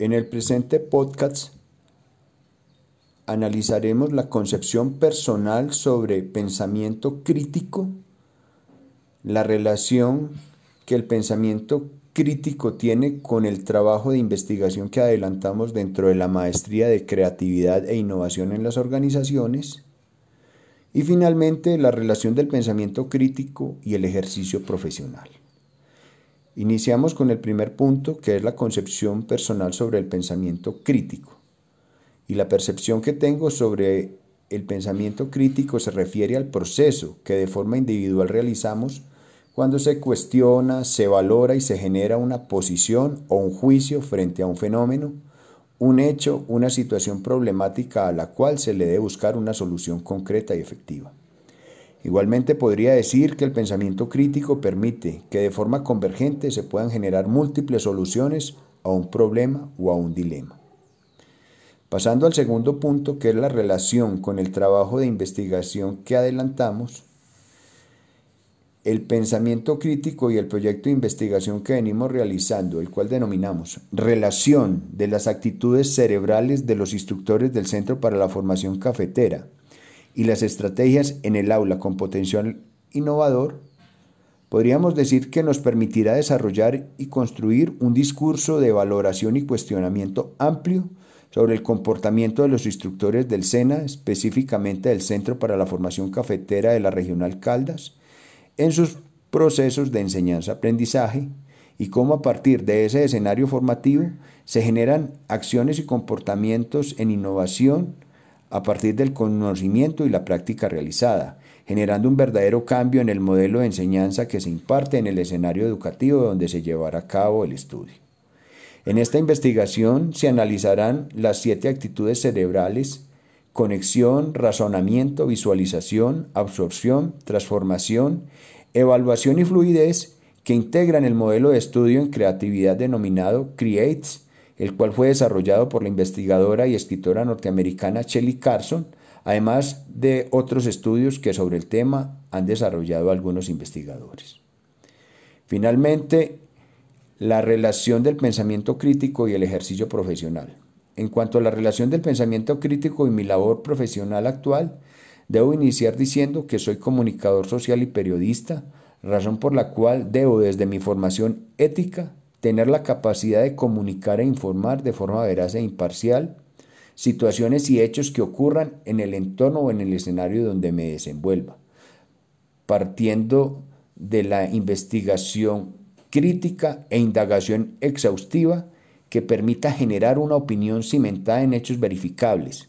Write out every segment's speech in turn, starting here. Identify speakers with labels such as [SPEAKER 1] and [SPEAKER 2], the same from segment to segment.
[SPEAKER 1] En el presente podcast analizaremos la concepción personal sobre pensamiento crítico, la relación que el pensamiento crítico tiene con el trabajo de investigación que adelantamos dentro de la maestría de creatividad e innovación en las organizaciones, y finalmente la relación del pensamiento crítico y el ejercicio profesional. Iniciamos con el primer punto, que es la concepción personal sobre el pensamiento crítico. Y la percepción que tengo sobre el pensamiento crítico se refiere al proceso que de forma individual realizamos cuando se cuestiona, se valora y se genera una posición o un juicio frente a un fenómeno, un hecho, una situación problemática a la cual se le debe buscar una solución concreta y efectiva. Igualmente podría decir que el pensamiento crítico permite que de forma convergente se puedan generar múltiples soluciones a un problema o a un dilema. Pasando al segundo punto, que es la relación con el trabajo de investigación que adelantamos, el pensamiento crítico y el proyecto de investigación que venimos realizando, el cual denominamos Relación de las actitudes cerebrales de los instructores del Centro para la Formación Cafetera y las estrategias en el aula con potencial innovador, podríamos decir que nos permitirá desarrollar y construir un discurso de valoración y cuestionamiento amplio sobre el comportamiento de los instructores del SENA, específicamente del Centro para la Formación Cafetera de la Regional Caldas, en sus procesos de enseñanza-aprendizaje y cómo a partir de ese escenario formativo se generan acciones y comportamientos en innovación a partir del conocimiento y la práctica realizada, generando un verdadero cambio en el modelo de enseñanza que se imparte en el escenario educativo donde se llevará a cabo el estudio. En esta investigación se analizarán las siete actitudes cerebrales, conexión, razonamiento, visualización, absorción, transformación, evaluación y fluidez que integran el modelo de estudio en creatividad denominado CREATES, el cual fue desarrollado por la investigadora y escritora norteamericana Shelley Carson, además de otros estudios que sobre el tema han desarrollado algunos investigadores. Finalmente, la relación del pensamiento crítico y el ejercicio profesional. En cuanto a la relación del pensamiento crítico y mi labor profesional actual, debo iniciar diciendo que soy comunicador social y periodista, razón por la cual debo desde mi formación ética tener la capacidad de comunicar e informar de forma veraz e imparcial situaciones y hechos que ocurran en el entorno o en el escenario donde me desenvuelva, partiendo de la investigación crítica e indagación exhaustiva que permita generar una opinión cimentada en hechos verificables,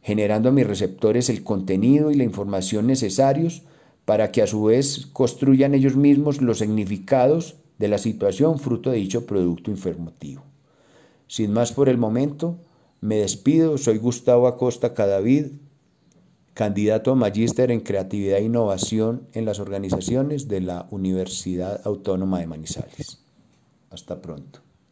[SPEAKER 1] generando a mis receptores el contenido y la información necesarios para que a su vez construyan ellos mismos los significados de la situación fruto de dicho producto informativo. Sin más por el momento, me despido, soy Gustavo Acosta Cadavid, candidato a magíster en creatividad e innovación en las organizaciones de la Universidad Autónoma de Manizales. Hasta pronto.